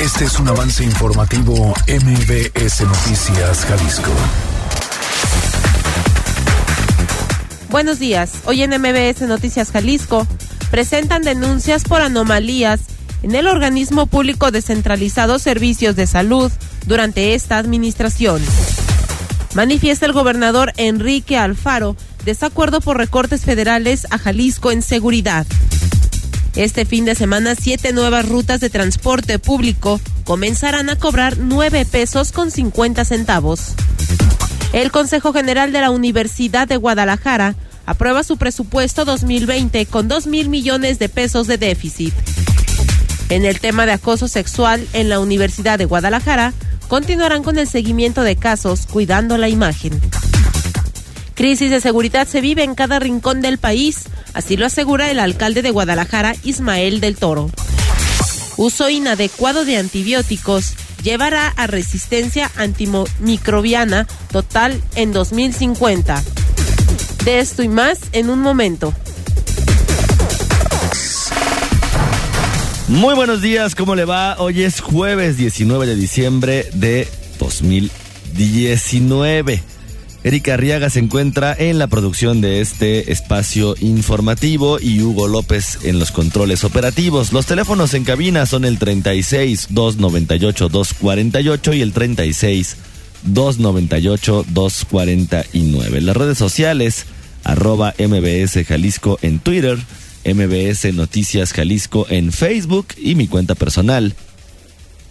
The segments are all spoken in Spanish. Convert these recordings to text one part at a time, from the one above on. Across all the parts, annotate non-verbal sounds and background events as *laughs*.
Este es un avance informativo MBS Noticias Jalisco. Buenos días. Hoy en MBS Noticias Jalisco presentan denuncias por anomalías en el organismo público descentralizado Servicios de Salud durante esta administración. Manifiesta el gobernador Enrique Alfaro desacuerdo por recortes federales a Jalisco en seguridad. Este fin de semana, siete nuevas rutas de transporte público comenzarán a cobrar nueve pesos con 50 centavos. El Consejo General de la Universidad de Guadalajara aprueba su presupuesto 2020 con 2 mil millones de pesos de déficit. En el tema de acoso sexual en la Universidad de Guadalajara, continuarán con el seguimiento de casos cuidando la imagen. Crisis de seguridad se vive en cada rincón del país, así lo asegura el alcalde de Guadalajara, Ismael del Toro. Uso inadecuado de antibióticos llevará a resistencia antimicrobiana total en 2050. De esto y más en un momento. Muy buenos días, ¿cómo le va? Hoy es jueves 19 de diciembre de 2019. Erika Arriaga se encuentra en la producción de este espacio informativo y Hugo López en los controles operativos. Los teléfonos en cabina son el 36 298 248 y el 36 298 249. Las redes sociales arroba MBS Jalisco en Twitter, MBS Noticias Jalisco en Facebook y mi cuenta personal,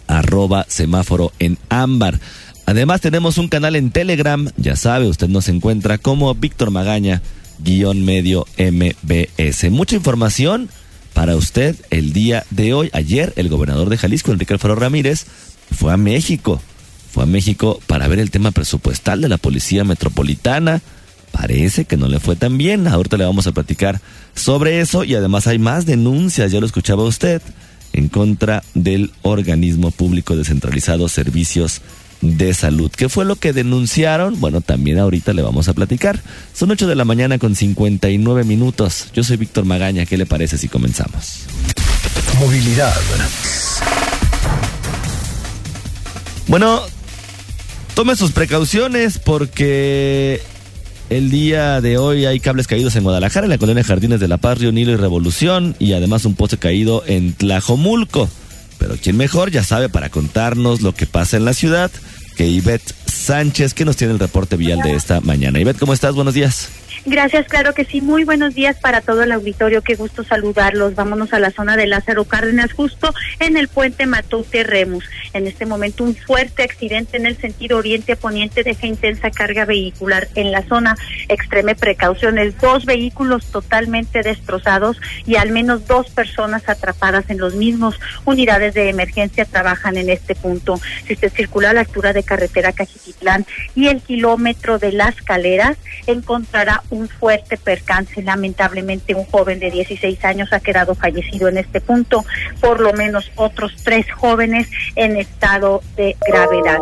arroba semáforo en ámbar. Además tenemos un canal en Telegram, ya sabe, usted nos encuentra como Víctor Magaña, guion medio MBS. Mucha información para usted el día de hoy. Ayer el gobernador de Jalisco, Enrique Alfaro Ramírez, fue a México. Fue a México para ver el tema presupuestal de la Policía Metropolitana parece que no le fue tan bien. Ahorita le vamos a platicar sobre eso y además hay más denuncias, ya lo escuchaba usted, en contra del organismo público descentralizado Servicios de Salud. ¿Qué fue lo que denunciaron? Bueno, también ahorita le vamos a platicar. Son 8 de la mañana con 59 minutos. Yo soy Víctor Magaña. ¿Qué le parece si comenzamos? Movilidad. Bueno, tome sus precauciones porque el día de hoy hay cables caídos en Guadalajara, en la colonia Jardines de la Paz, Río Nilo y Revolución, y además un poste caído en Tlajomulco. Pero quién mejor ya sabe para contarnos lo que pasa en la ciudad que Ivette Sánchez, que nos tiene el reporte vial de esta mañana. Ivette, ¿cómo estás? Buenos días. Gracias, claro que sí. Muy buenos días para todo el auditorio. Qué gusto saludarlos. Vámonos a la zona de Lázaro Cárdenas, justo en el puente Matute Remus. En este momento, un fuerte accidente en el sentido oriente a poniente deja intensa carga vehicular en la zona. Extreme precauciones. Dos vehículos totalmente destrozados y al menos dos personas atrapadas en los mismos. Unidades de emergencia trabajan en este punto. Si usted circula a la altura de carretera Cajititlán y el kilómetro de las caleras, encontrará fuerte percance. Lamentablemente, un joven de 16 años ha quedado fallecido en este punto, por lo menos otros tres jóvenes en estado de gravedad.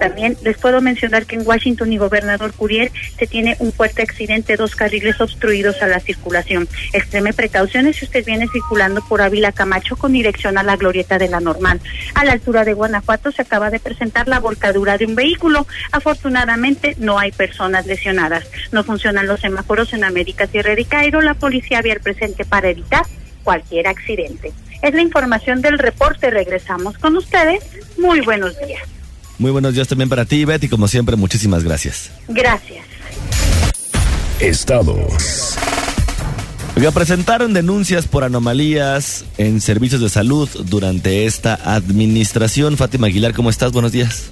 También les puedo mencionar que en Washington y Gobernador Curiel se tiene un fuerte accidente, dos carriles obstruidos a la circulación. Extreme precauciones si usted viene circulando por Ávila Camacho con dirección a la glorieta de la Normal. A la altura de Guanajuato se acaba de presentar la volcadura de un vehículo. Afortunadamente no hay personas lesionadas. No funcionan los semáforos en América Sierra y Cairo, la policía había el presente para evitar cualquier accidente. Es la información del reporte. Regresamos con ustedes. Muy buenos días. Muy buenos días también para ti, Betty. Como siempre, muchísimas gracias. Gracias. Estados. Oiga, presentaron denuncias por anomalías en servicios de salud durante esta administración. Fátima Aguilar, ¿cómo estás? Buenos días.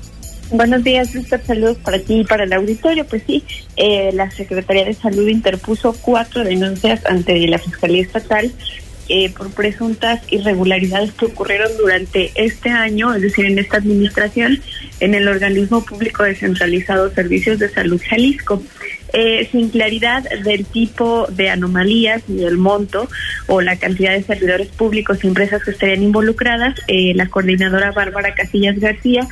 Buenos días, Víctor. Saludos para ti y para el auditorio. Pues sí, eh, la Secretaría de Salud interpuso cuatro denuncias ante la Fiscalía Estatal eh, por presuntas irregularidades que ocurrieron durante este año, es decir, en esta administración, en el organismo público descentralizado Servicios de Salud Jalisco. Eh, sin claridad del tipo de anomalías y el monto o la cantidad de servidores públicos y empresas que estarían involucradas, eh, la coordinadora Bárbara Casillas García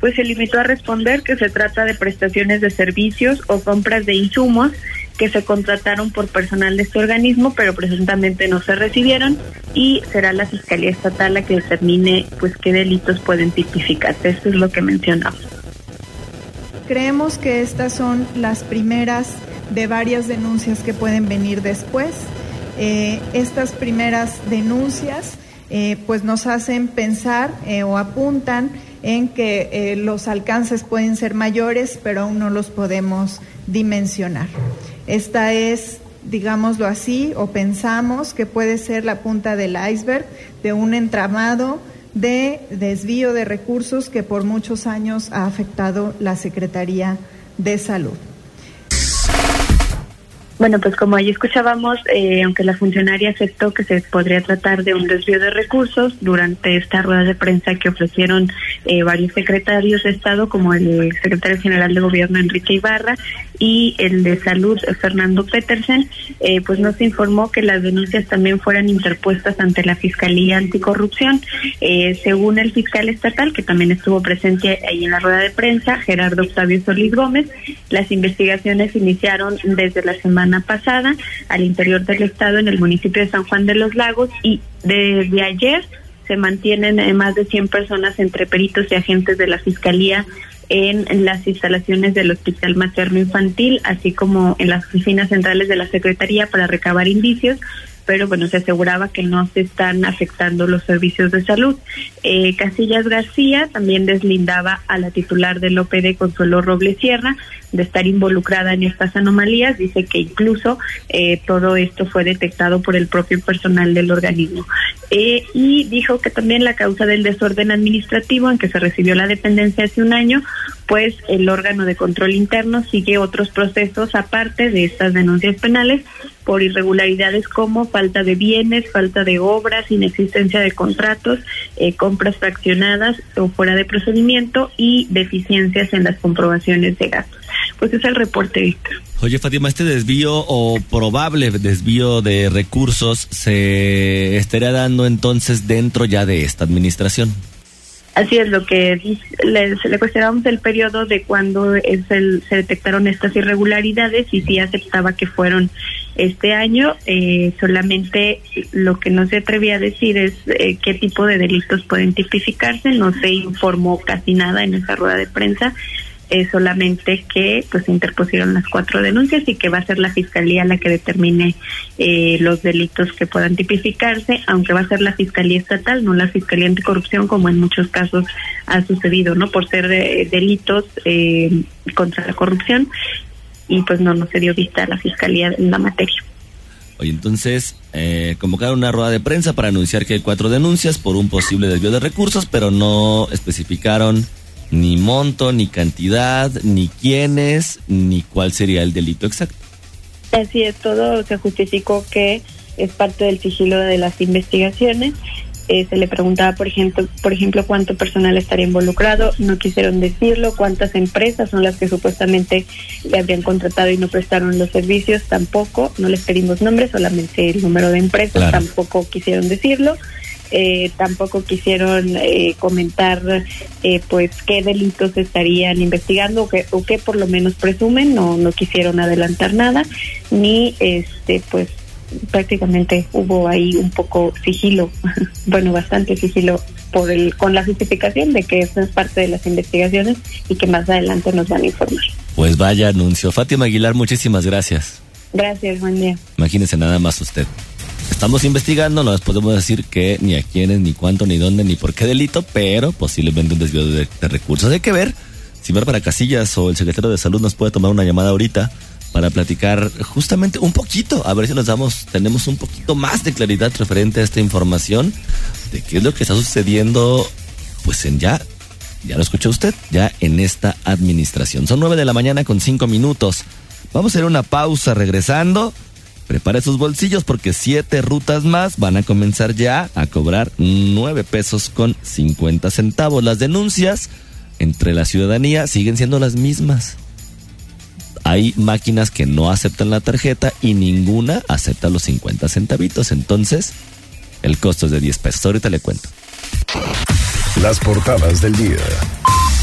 pues se limitó a responder que se trata de prestaciones de servicios o compras de insumos que se contrataron por personal de este organismo, pero presuntamente no se recibieron y será la Fiscalía Estatal la que determine pues qué delitos pueden tipificarse. Eso es lo que mencionamos. Creemos que estas son las primeras de varias denuncias que pueden venir después. Eh, estas primeras denuncias eh, pues nos hacen pensar eh, o apuntan en que los alcances pueden ser mayores, pero aún no los podemos dimensionar. Esta es, digámoslo así, o pensamos que puede ser la punta del iceberg de un entramado de desvío de recursos que por muchos años ha afectado la Secretaría de Salud. Bueno, pues como ahí escuchábamos, eh, aunque la funcionaria aceptó que se podría tratar de un desvío de recursos durante esta rueda de prensa que ofrecieron eh, varios secretarios de Estado, como el secretario general de Gobierno Enrique Ibarra y el de Salud Fernando Petersen, eh, pues nos informó que las denuncias también fueran interpuestas ante la Fiscalía Anticorrupción. según el fiscal estatal, que también estuvo presente ahí en la rueda de prensa, Gerardo Octavio Solís Gómez, las investigaciones iniciaron desde la semana pasada al interior del estado en el municipio de San Juan de los Lagos y desde ayer se mantienen eh, más de 100 personas entre peritos y agentes de la Fiscalía en las instalaciones del Hospital Materno Infantil, así como en las oficinas centrales de la Secretaría para recabar indicios pero bueno, se aseguraba que no se están afectando los servicios de salud. Eh, Casillas García también deslindaba a la titular del OPD, Consuelo Robles Sierra, de estar involucrada en estas anomalías. Dice que incluso eh, todo esto fue detectado por el propio personal del organismo. Eh, y dijo que también la causa del desorden administrativo en que se recibió la dependencia hace un año, pues el órgano de control interno sigue otros procesos aparte de estas denuncias penales por irregularidades como falta de bienes, falta de obras, inexistencia de contratos, eh, compras fraccionadas o fuera de procedimiento y deficiencias en las comprobaciones de gastos. Pues es el reporte, Víctor. Oye, Fátima, este desvío o probable desvío de recursos se estaría dando entonces dentro ya de esta administración. Así es lo que le, le cuestionamos el periodo de cuando es el, se detectaron estas irregularidades y si aceptaba que fueron este año. Eh, solamente lo que no se atrevía a decir es eh, qué tipo de delitos pueden tipificarse. No se informó casi nada en esa rueda de prensa es solamente que pues interpusieron las cuatro denuncias y que va a ser la fiscalía la que determine eh, los delitos que puedan tipificarse, aunque va a ser la fiscalía estatal, no la fiscalía anticorrupción como en muchos casos ha sucedido, no por ser de, delitos eh, contra la corrupción y pues no no se dio vista a la fiscalía en la materia. Oye, entonces eh, convocaron una rueda de prensa para anunciar que hay cuatro denuncias por un posible desvío de recursos, pero no especificaron ni monto, ni cantidad, ni quiénes, ni cuál sería el delito exacto. Así es, todo se justificó que es parte del sigilo de las investigaciones. Eh, se le preguntaba, por ejemplo, por ejemplo, cuánto personal estaría involucrado, no quisieron decirlo, cuántas empresas son las que supuestamente le habrían contratado y no prestaron los servicios, tampoco, no les pedimos nombres, solamente el número de empresas, tampoco quisieron decirlo. Eh, tampoco quisieron eh, comentar eh, pues qué delitos estarían investigando o que, o que por lo menos presumen. No no quisieron adelantar nada. Ni este pues prácticamente hubo ahí un poco sigilo *laughs* bueno bastante sigilo por el con la justificación de que eso es parte de las investigaciones y que más adelante nos van a informar. Pues vaya anuncio. Fátima Aguilar muchísimas gracias. Gracias buen día. Imagínese nada más usted Estamos investigando, no les podemos decir qué, ni a quiénes, ni cuánto, ni dónde, ni por qué delito, pero posiblemente un desvío de, recursos. Hay que ver si para Casillas o el secretario de Salud nos puede tomar una llamada ahorita para platicar justamente un poquito, a ver si nos damos, tenemos un poquito más de claridad referente a esta información de qué es lo que está sucediendo, pues en ya, ya lo escuchó usted, ya en esta administración. Son nueve de la mañana con cinco minutos. Vamos a hacer una pausa regresando prepare sus bolsillos porque siete rutas más van a comenzar ya a cobrar nueve pesos con 50 centavos. Las denuncias entre la ciudadanía siguen siendo las mismas. Hay máquinas que no aceptan la tarjeta y ninguna acepta los 50 centavitos. Entonces, el costo es de 10 pesos. Ahorita le cuento. Las portadas del día.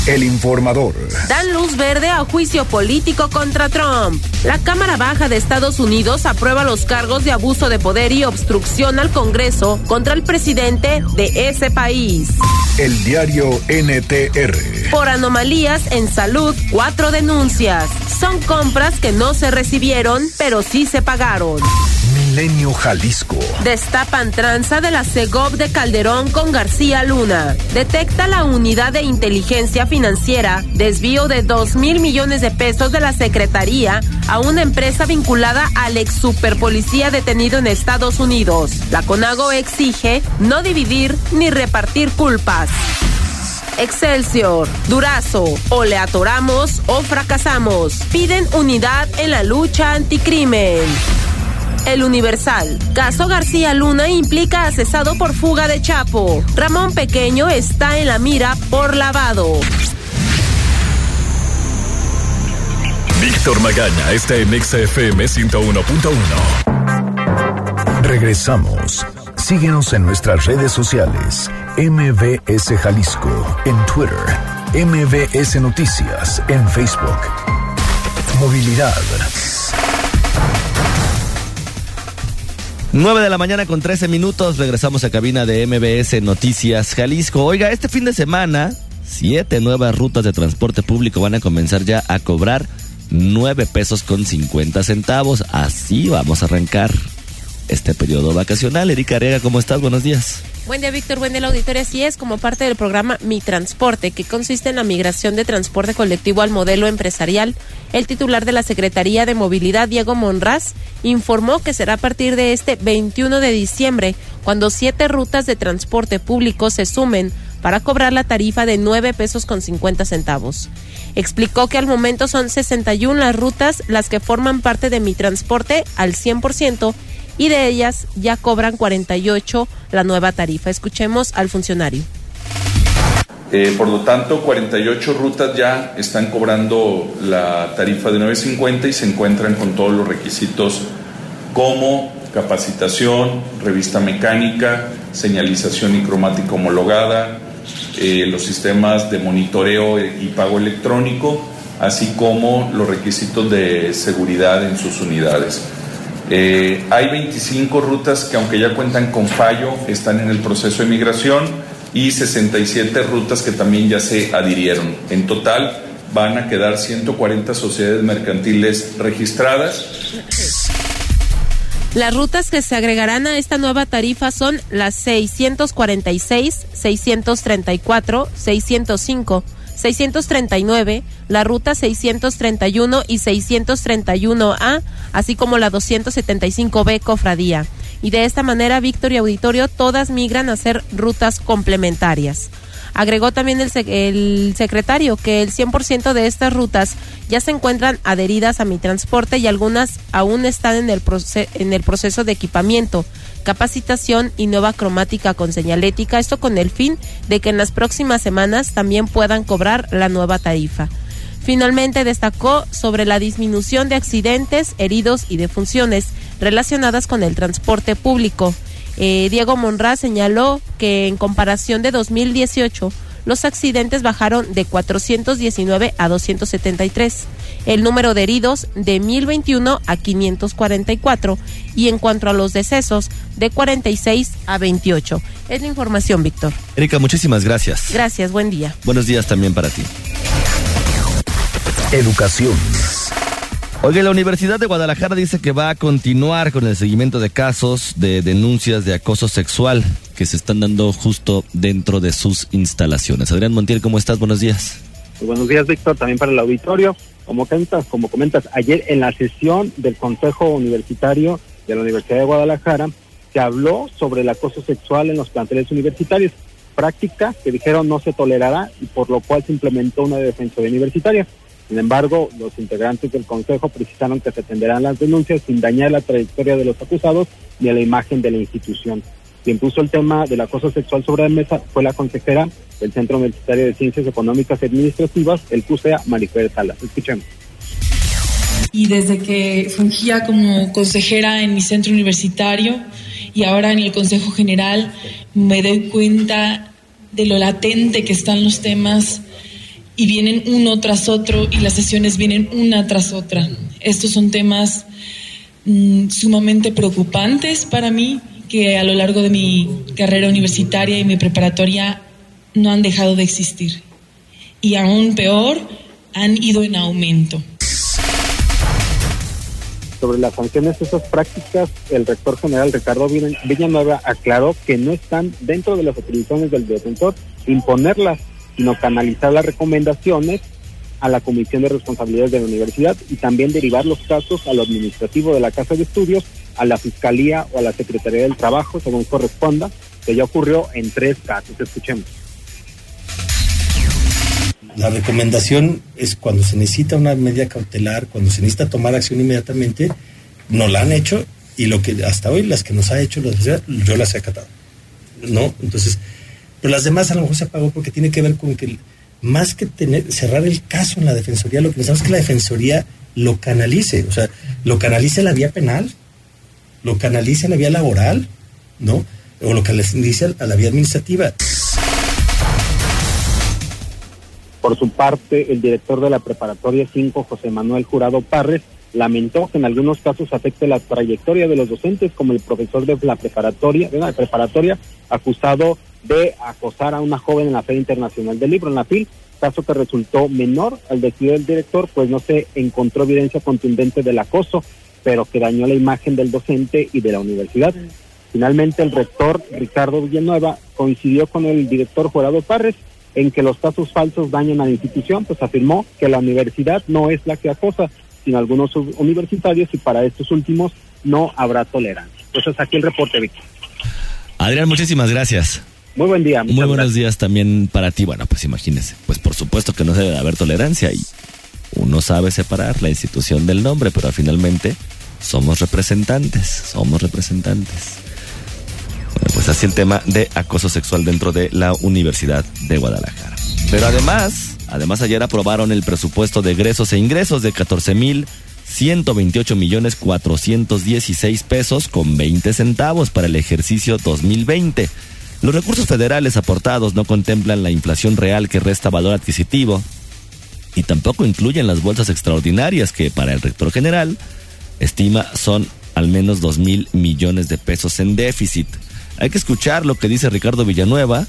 El informador. Dan luz verde a juicio político contra Trump. La Cámara Baja de Estados Unidos aprueba los cargos de abuso de poder y obstrucción al Congreso contra el presidente de ese país. El diario NTR. Por anomalías en salud, cuatro denuncias. Son compras que no se recibieron, pero sí se pagaron. Milenio Jalisco. Destapan tranza de la CEGOP de Calderón con García Luna. Detecta la unidad de inteligencia financiera desvío de 2 mil millones de pesos de la Secretaría a una empresa vinculada al ex superpolicía detenido en Estados Unidos. La CONAGO exige no dividir ni repartir culpas. Excelsior, Durazo, o le atoramos o fracasamos. Piden unidad en la lucha anticrimen. El Universal. Caso García Luna implica accesado por fuga de Chapo. Ramón Pequeño está en la mira por lavado. Víctor Magaña está en XFM 101.1. Regresamos. Síguenos en nuestras redes sociales. MBS Jalisco en Twitter. MBS Noticias en Facebook. Movilidad. 9 de la mañana con 13 minutos. Regresamos a cabina de MBS Noticias Jalisco. Oiga, este fin de semana, siete nuevas rutas de transporte público van a comenzar ya a cobrar 9 pesos con 50 centavos. Así vamos a arrancar este periodo vacacional. Erika Arega, ¿cómo estás? Buenos días. Buen día, Víctor. Buen día, la auditoría. Así es, como parte del programa Mi Transporte, que consiste en la migración de transporte colectivo al modelo empresarial, el titular de la Secretaría de Movilidad, Diego Monraz, informó que será a partir de este 21 de diciembre, cuando siete rutas de transporte público se sumen para cobrar la tarifa de 9 pesos con 50 centavos. Explicó que al momento son 61 las rutas las que forman parte de mi transporte al 100% y de ellas ya cobran 48 la nueva tarifa. Escuchemos al funcionario. Eh, por lo tanto, 48 rutas ya están cobrando la tarifa de 9.50 y se encuentran con todos los requisitos como capacitación, revista mecánica, señalización y cromática homologada, eh, los sistemas de monitoreo y pago electrónico, así como los requisitos de seguridad en sus unidades. Eh, hay 25 rutas que aunque ya cuentan con fallo, están en el proceso de migración y 67 rutas que también ya se adhirieron. En total van a quedar 140 sociedades mercantiles registradas. Las rutas que se agregarán a esta nueva tarifa son las 646, 634, 605, 639, la ruta 631 y 631A, así como la 275B Cofradía. Y de esta manera, Víctor y Auditorio, todas migran a ser rutas complementarias. Agregó también el, el secretario que el 100% de estas rutas ya se encuentran adheridas a mi transporte y algunas aún están en el, en el proceso de equipamiento, capacitación y nueva cromática con señalética, esto con el fin de que en las próximas semanas también puedan cobrar la nueva tarifa. Finalmente destacó sobre la disminución de accidentes, heridos y defunciones relacionadas con el transporte público. Eh, Diego Monraz señaló que en comparación de 2018, los accidentes bajaron de 419 a 273, el número de heridos de 1021 a 544 y en cuanto a los decesos de 46 a 28. Es la información, Víctor. Erika, muchísimas gracias. Gracias, buen día. Buenos días también para ti. Educación. Oye, la Universidad de Guadalajara dice que va a continuar con el seguimiento de casos de denuncias de acoso sexual que se están dando justo dentro de sus instalaciones. Adrián Montiel, ¿cómo estás? Buenos días. Buenos días, Víctor, también para el auditorio. Como comentas, como comentas, ayer en la sesión del Consejo Universitario de la Universidad de Guadalajara se habló sobre el acoso sexual en los planteles universitarios, práctica que dijeron no se tolerará y por lo cual se implementó una defensa universitaria. Sin embargo, los integrantes del Consejo precisaron que se atenderán las denuncias sin dañar la trayectoria de los acusados ni a la imagen de la institución. Quien puso el tema del acoso sexual sobre la mesa fue la consejera del Centro Universitario de Ciencias Económicas y Administrativas, el CUSEA, Marifer Salas. Escuchemos. Y desde que fungía como consejera en mi centro universitario y ahora en el Consejo General, me doy cuenta de lo latente que están los temas y vienen uno tras otro y las sesiones vienen una tras otra. Estos son temas mm, sumamente preocupantes para mí que a lo largo de mi carrera universitaria y mi preparatoria no han dejado de existir. Y aún peor, han ido en aumento. Sobre las sanciones de esas prácticas, el rector general Ricardo Villanueva aclaró que no están dentro de las atribuciones del defensor imponerlas, sino canalizar las recomendaciones a la Comisión de Responsabilidades de la Universidad y también derivar los casos a lo administrativo de la Casa de Estudios, a la Fiscalía o a la Secretaría del Trabajo, según corresponda, que ya ocurrió en tres casos. Escuchemos. La recomendación es cuando se necesita una medida cautelar, cuando se necesita tomar acción inmediatamente, no la han hecho y lo que hasta hoy las que nos ha hecho yo las he acatado. ¿No? Entonces, pero las demás a lo mejor se apagó porque tiene que ver con que más que tener, cerrar el caso en la defensoría, lo que necesitamos es que la defensoría lo canalice, o sea, lo canalice la vía penal, lo canalice la vía laboral, ¿no? O lo canalice a la vía administrativa. Por su parte, el director de la preparatoria 5, José Manuel Jurado Parres, lamentó que en algunos casos afecte la trayectoria de los docentes, como el profesor de la preparatoria, de preparatoria acusado de acosar a una joven en la Feria Internacional del Libro, en la FIL, caso que resultó menor al decidir el director, pues no se encontró evidencia contundente del acoso, pero que dañó la imagen del docente y de la universidad. Finalmente, el rector Ricardo Villanueva coincidió con el director Jurado Parres en que los casos falsos dañan a la institución, pues afirmó que la universidad no es la que acosa, sino algunos universitarios y para estos últimos no habrá tolerancia. Pues es aquí el reporte, Víctor. Adrián, muchísimas gracias. Muy buen día. Muy buenos días también para ti. Bueno, pues imagínese, pues por supuesto que no debe haber tolerancia y uno sabe separar la institución del nombre, pero finalmente somos representantes, somos representantes. Bueno, pues así el tema de acoso sexual dentro de la Universidad de Guadalajara. Pero además, además ayer aprobaron el presupuesto de egresos e ingresos de 14 mil 128 millones 416 pesos con 20 centavos para el ejercicio 2020. Los recursos federales aportados no contemplan la inflación real que resta valor adquisitivo y tampoco incluyen las bolsas extraordinarias que para el rector general estima son al menos 2 mil millones de pesos en déficit. Hay que escuchar lo que dice Ricardo Villanueva,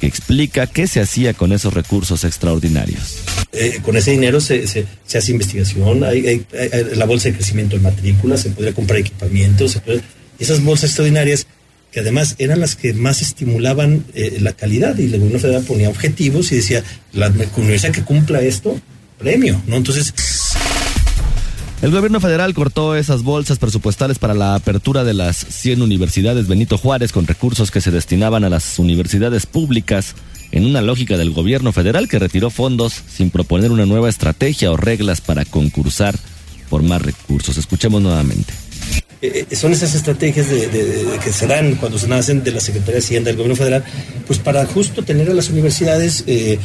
que explica qué se hacía con esos recursos extraordinarios. Eh, con ese dinero se, se, hace investigación, hay, la bolsa de crecimiento de matrículas, se podría comprar equipamientos, esas bolsas extraordinarias que además eran las que más estimulaban eh, la calidad y el gobierno federal ponía objetivos y decía, la universidad que cumpla esto, premio, ¿no? Entonces el gobierno federal cortó esas bolsas presupuestales para la apertura de las 100 universidades Benito Juárez con recursos que se destinaban a las universidades públicas en una lógica del gobierno federal que retiró fondos sin proponer una nueva estrategia o reglas para concursar por más recursos. Escuchemos nuevamente. Eh, eh, son esas estrategias de, que se dan cuando se nacen de la Secretaría de Hacienda del Gobierno Federal, pues para justo tener a las universidades eh,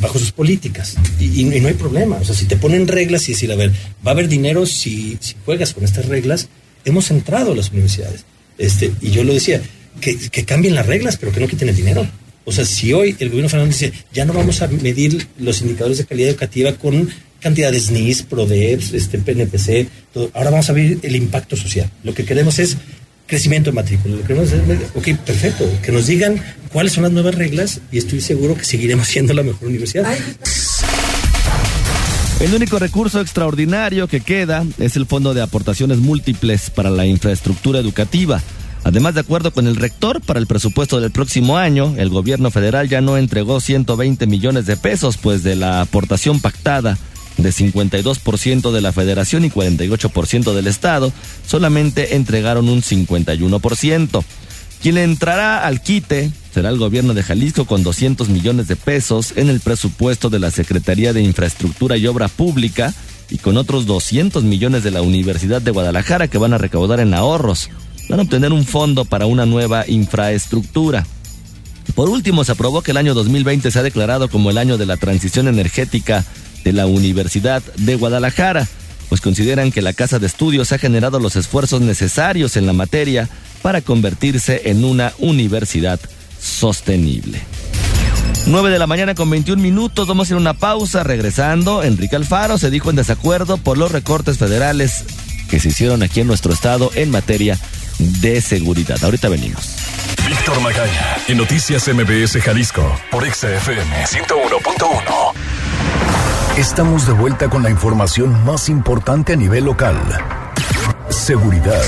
bajo sus políticas. Y, no hay problema. O sea, si te ponen reglas y decir, a ver, va a haber dinero si, si juegas con estas reglas, hemos entrado a las universidades. Este, y yo lo decía, que, que cambien las reglas, pero que no quiten el dinero. O sea, si hoy el gobierno federal dice, ya no vamos a medir los indicadores de calidad educativa con cantidades NIS, PRODEPS, este, PNPC, todo. ahora vamos a ver el impacto social. Lo que queremos es crecimiento de matrícula. Lo que queremos es, ok, perfecto, que nos digan cuáles son las nuevas reglas y estoy seguro que seguiremos *laughs* siendo la mejor universidad. El único recurso extraordinario que queda es el Fondo de Aportaciones Múltiples para la Infraestructura Educativa. Además, de acuerdo con el rector, para el presupuesto del próximo año, el gobierno federal ya no entregó 120 millones de pesos, pues de la aportación pactada de 52% de la federación y 48% del estado, solamente entregaron un 51%. Quien entrará al quite será el gobierno de Jalisco con 200 millones de pesos en el presupuesto de la Secretaría de Infraestructura y Obra Pública y con otros 200 millones de la Universidad de Guadalajara que van a recaudar en ahorros. Van a obtener un fondo para una nueva infraestructura. Por último, se aprobó que el año 2020 se ha declarado como el año de la transición energética de la Universidad de Guadalajara, pues consideran que la Casa de Estudios ha generado los esfuerzos necesarios en la materia para convertirse en una universidad sostenible. 9 de la mañana con 21 minutos, vamos a ir a una pausa. Regresando, Enrique Alfaro se dijo en desacuerdo por los recortes federales que se hicieron aquí en nuestro estado en materia de seguridad. Ahorita venimos. Víctor Magaña, en Noticias MBS Jalisco, por XFM 101.1. Estamos de vuelta con la información más importante a nivel local. Seguridad.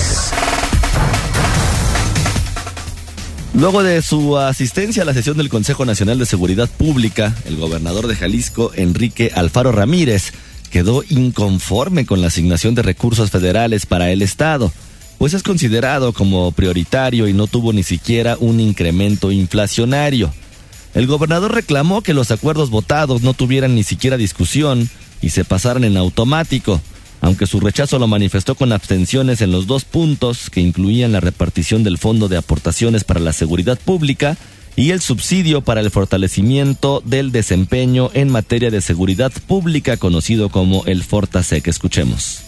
Luego de su asistencia a la sesión del Consejo Nacional de Seguridad Pública, el gobernador de Jalisco, Enrique Alfaro Ramírez, quedó inconforme con la asignación de recursos federales para el Estado, pues es considerado como prioritario y no tuvo ni siquiera un incremento inflacionario. El gobernador reclamó que los acuerdos votados no tuvieran ni siquiera discusión y se pasaran en automático aunque su rechazo lo manifestó con abstenciones en los dos puntos que incluían la repartición del Fondo de Aportaciones para la Seguridad Pública y el subsidio para el fortalecimiento del desempeño en materia de seguridad pública conocido como el Fortasec. Escuchemos.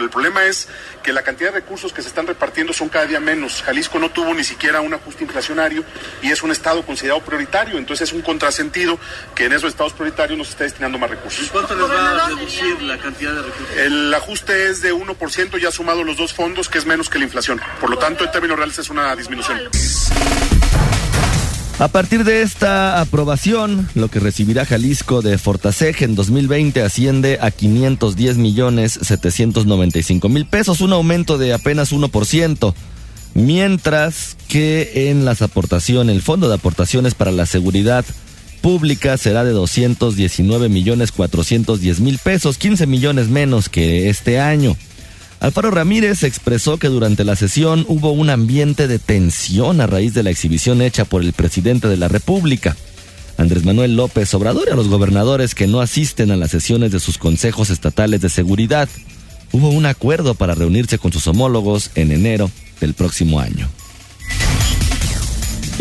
El problema es que la cantidad de recursos que se están repartiendo son cada día menos. Jalisco no tuvo ni siquiera un ajuste inflacionario y es un estado considerado prioritario, entonces es un contrasentido que en esos estados prioritarios nos esté destinando más recursos. ¿Y cuánto les va a reducir la cantidad de recursos? El ajuste es de 1% ya sumado los dos fondos, que es menos que la inflación. Por lo tanto, en términos reales es una disminución. A partir de esta aprobación, lo que recibirá Jalisco de Fortaseg en 2020 asciende a 510 millones 795 mil pesos, un aumento de apenas 1%, mientras que en las aportaciones, el Fondo de Aportaciones para la Seguridad Pública será de 219 millones 410 mil pesos, 15 millones menos que este año. Alfaro Ramírez expresó que durante la sesión hubo un ambiente de tensión a raíz de la exhibición hecha por el presidente de la República. Andrés Manuel López Obrador y a los gobernadores que no asisten a las sesiones de sus consejos estatales de seguridad. Hubo un acuerdo para reunirse con sus homólogos en enero del próximo año.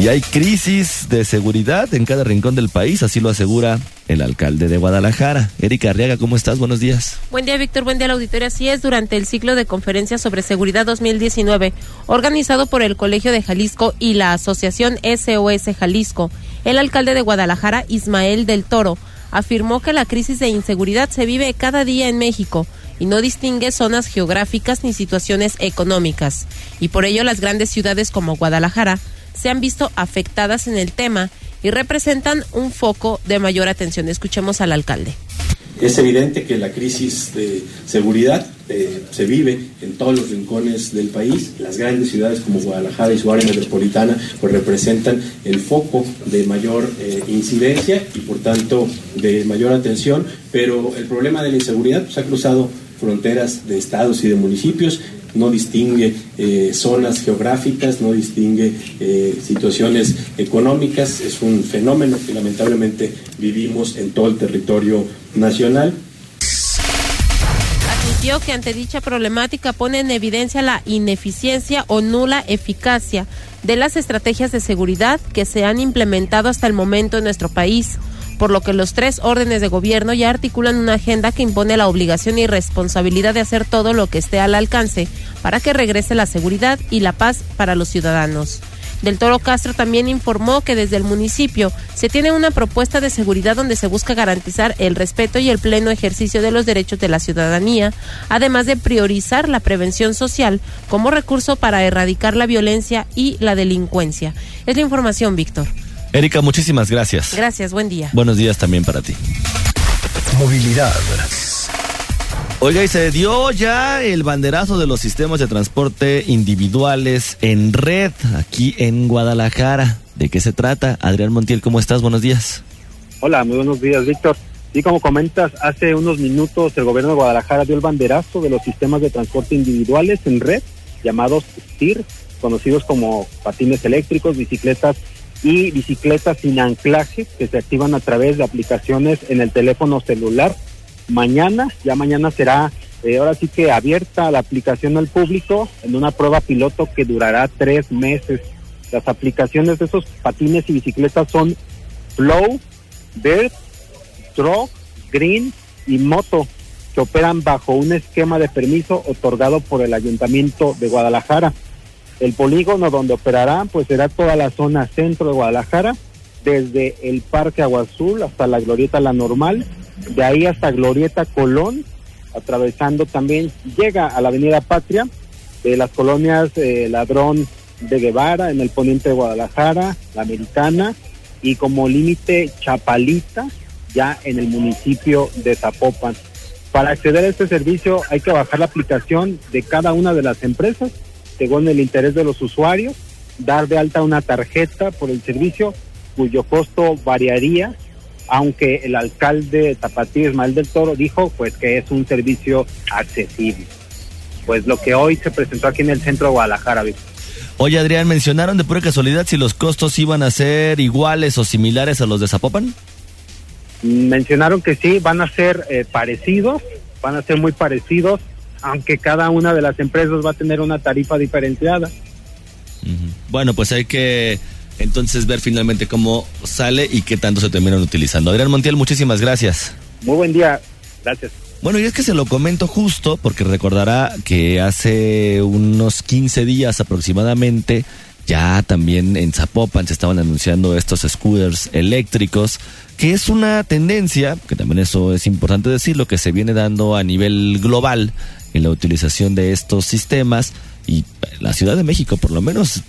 Y hay crisis de seguridad en cada rincón del país, así lo asegura el alcalde de Guadalajara. Erika Arriaga, ¿cómo estás? Buenos días. Buen día, Víctor. Buen día, la auditoría. Así es, durante el ciclo de conferencias sobre seguridad 2019, organizado por el Colegio de Jalisco y la Asociación SOS Jalisco, el alcalde de Guadalajara, Ismael del Toro, afirmó que la crisis de inseguridad se vive cada día en México y no distingue zonas geográficas ni situaciones económicas. Y por ello las grandes ciudades como Guadalajara se han visto afectadas en el tema y representan un foco de mayor atención. Escuchemos al alcalde. Es evidente que la crisis de seguridad eh, se vive en todos los rincones del país. Las grandes ciudades como Guadalajara y su área metropolitana pues representan el foco de mayor eh, incidencia y por tanto de mayor atención. Pero el problema de la inseguridad pues, ha cruzado fronteras de estados y de municipios no distingue eh, zonas geográficas, no distingue eh, situaciones económicas, es un fenómeno que lamentablemente vivimos en todo el territorio nacional. Que ante dicha problemática pone en evidencia la ineficiencia o nula eficacia de las estrategias de seguridad que se han implementado hasta el momento en nuestro país por lo que los tres órdenes de gobierno ya articulan una agenda que impone la obligación y responsabilidad de hacer todo lo que esté al alcance para que regrese la seguridad y la paz para los ciudadanos. Del Toro Castro también informó que desde el municipio se tiene una propuesta de seguridad donde se busca garantizar el respeto y el pleno ejercicio de los derechos de la ciudadanía, además de priorizar la prevención social como recurso para erradicar la violencia y la delincuencia. Es la información, Víctor. Erika, muchísimas gracias. Gracias, buen día. Buenos días también para ti. Movilidad. Oiga, y se dio ya el banderazo de los sistemas de transporte individuales en red aquí en Guadalajara. ¿De qué se trata? Adrián Montiel, ¿cómo estás? Buenos días. Hola, muy buenos días, Víctor. Y como comentas, hace unos minutos el gobierno de Guadalajara dio el banderazo de los sistemas de transporte individuales en red, llamados STIR, conocidos como patines eléctricos, bicicletas y bicicletas sin anclaje que se activan a través de aplicaciones en el teléfono celular. Mañana, ya mañana será eh, ahora sí que abierta la aplicación al público en una prueba piloto que durará tres meses. Las aplicaciones de esos patines y bicicletas son Flow, Bird, Stroke, Green y Moto, que operan bajo un esquema de permiso otorgado por el Ayuntamiento de Guadalajara. El polígono donde operará pues será toda la zona centro de Guadalajara, desde el Parque Agua Azul hasta la Glorieta La Normal, de ahí hasta Glorieta Colón, atravesando también, llega a la Avenida Patria, de las colonias eh, Ladrón de Guevara, en el poniente de Guadalajara, la Americana, y como límite Chapalita, ya en el municipio de Zapopan. Para acceder a este servicio hay que bajar la aplicación de cada una de las empresas según el interés de los usuarios, dar de alta una tarjeta por el servicio cuyo costo variaría, aunque el alcalde Tapatío Ismael del Toro dijo pues que es un servicio accesible. Pues lo que hoy se presentó aquí en el centro de Guadalajara, Oye, Adrián, ¿mencionaron de pura casualidad si los costos iban a ser iguales o similares a los de Zapopan? Mencionaron que sí, van a ser eh, parecidos, van a ser muy parecidos aunque cada una de las empresas va a tener una tarifa diferenciada. Bueno, pues hay que entonces ver finalmente cómo sale y qué tanto se terminan utilizando. Adrián Montiel, muchísimas gracias. Muy buen día, gracias. Bueno, y es que se lo comento justo porque recordará que hace unos 15 días aproximadamente ya también en Zapopan se estaban anunciando estos scooters eléctricos, que es una tendencia, que también eso es importante decirlo, que se viene dando a nivel global en la utilización de estos sistemas y la Ciudad de México por lo menos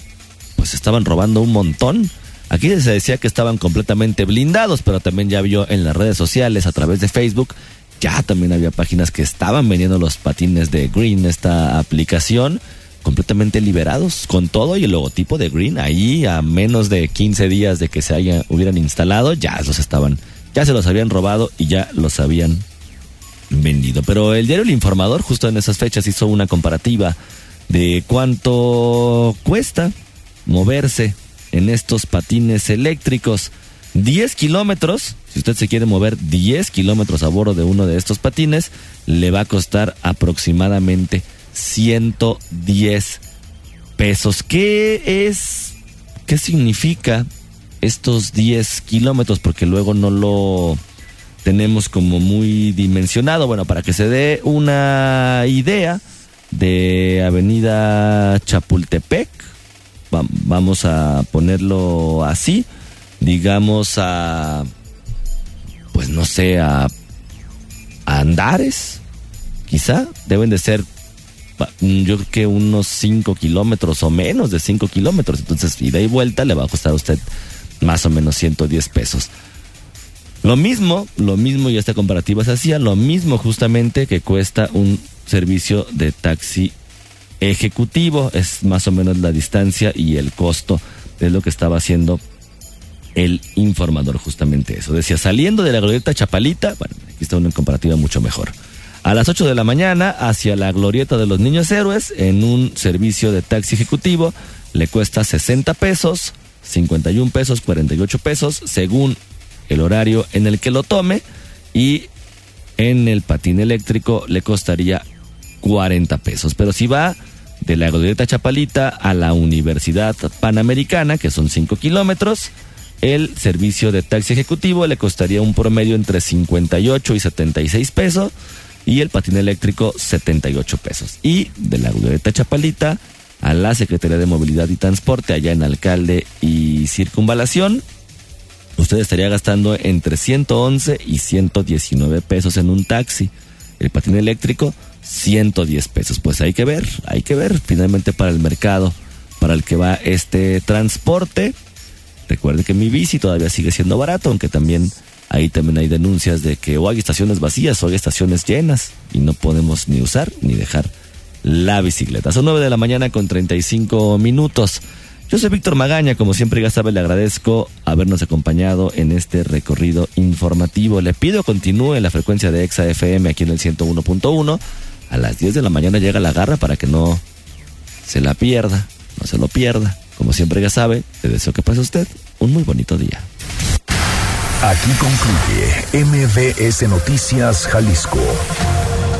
pues estaban robando un montón. Aquí se decía que estaban completamente blindados, pero también ya vio en las redes sociales a través de Facebook ya también había páginas que estaban vendiendo los patines de Green, esta aplicación, completamente liberados, con todo y el logotipo de Green ahí a menos de 15 días de que se hubieran instalado, ya los estaban, ya se los habían robado y ya los habían vendido. Pero el diario El Informador justo en esas fechas hizo una comparativa de cuánto cuesta moverse en estos patines eléctricos. 10 kilómetros, si usted se quiere mover 10 kilómetros a bordo de uno de estos patines, le va a costar aproximadamente 110 pesos. ¿Qué es, qué significa estos 10 kilómetros? Porque luego no lo tenemos como muy dimensionado. Bueno, para que se dé una idea de Avenida Chapultepec, vamos a ponerlo así, digamos a, pues no sé, a, Andares, quizá, deben de ser yo creo que unos 5 kilómetros o menos de 5 kilómetros. Entonces, ida y vuelta le va a costar a usted más o menos 110 pesos. Lo mismo, lo mismo, y esta comparativa se hacía, lo mismo justamente que cuesta un servicio de taxi ejecutivo, es más o menos la distancia y el costo de lo que estaba haciendo el informador, justamente eso. Decía, saliendo de la glorieta Chapalita, bueno, aquí está una comparativa mucho mejor. A las 8 de la mañana, hacia la glorieta de los niños héroes, en un servicio de taxi ejecutivo, le cuesta 60 pesos, 51 pesos, 48 pesos, según el horario en el que lo tome y en el patín eléctrico le costaría 40 pesos. Pero si va de la Glorieta Chapalita a la Universidad Panamericana, que son 5 kilómetros, el servicio de taxi ejecutivo le costaría un promedio entre 58 y 76 pesos y el patín eléctrico 78 pesos. Y de la Glorieta Chapalita a la Secretaría de Movilidad y Transporte allá en Alcalde y Circunvalación usted estaría gastando entre 111 y 119 pesos en un taxi. El patín eléctrico, 110 pesos. Pues hay que ver, hay que ver finalmente para el mercado para el que va este transporte. Recuerde que mi bici todavía sigue siendo barato, aunque también ahí también hay denuncias de que o hay estaciones vacías o hay estaciones llenas y no podemos ni usar ni dejar la bicicleta. Son 9 de la mañana con 35 minutos. Yo soy Víctor Magaña, como siempre ya sabe, le agradezco habernos acompañado en este recorrido informativo. Le pido continúe en la frecuencia de Exa FM aquí en el 101.1. A las 10 de la mañana llega la garra para que no se la pierda, no se lo pierda. Como siempre ya sabe, le deseo que pase usted un muy bonito día. Aquí concluye MBS Noticias Jalisco.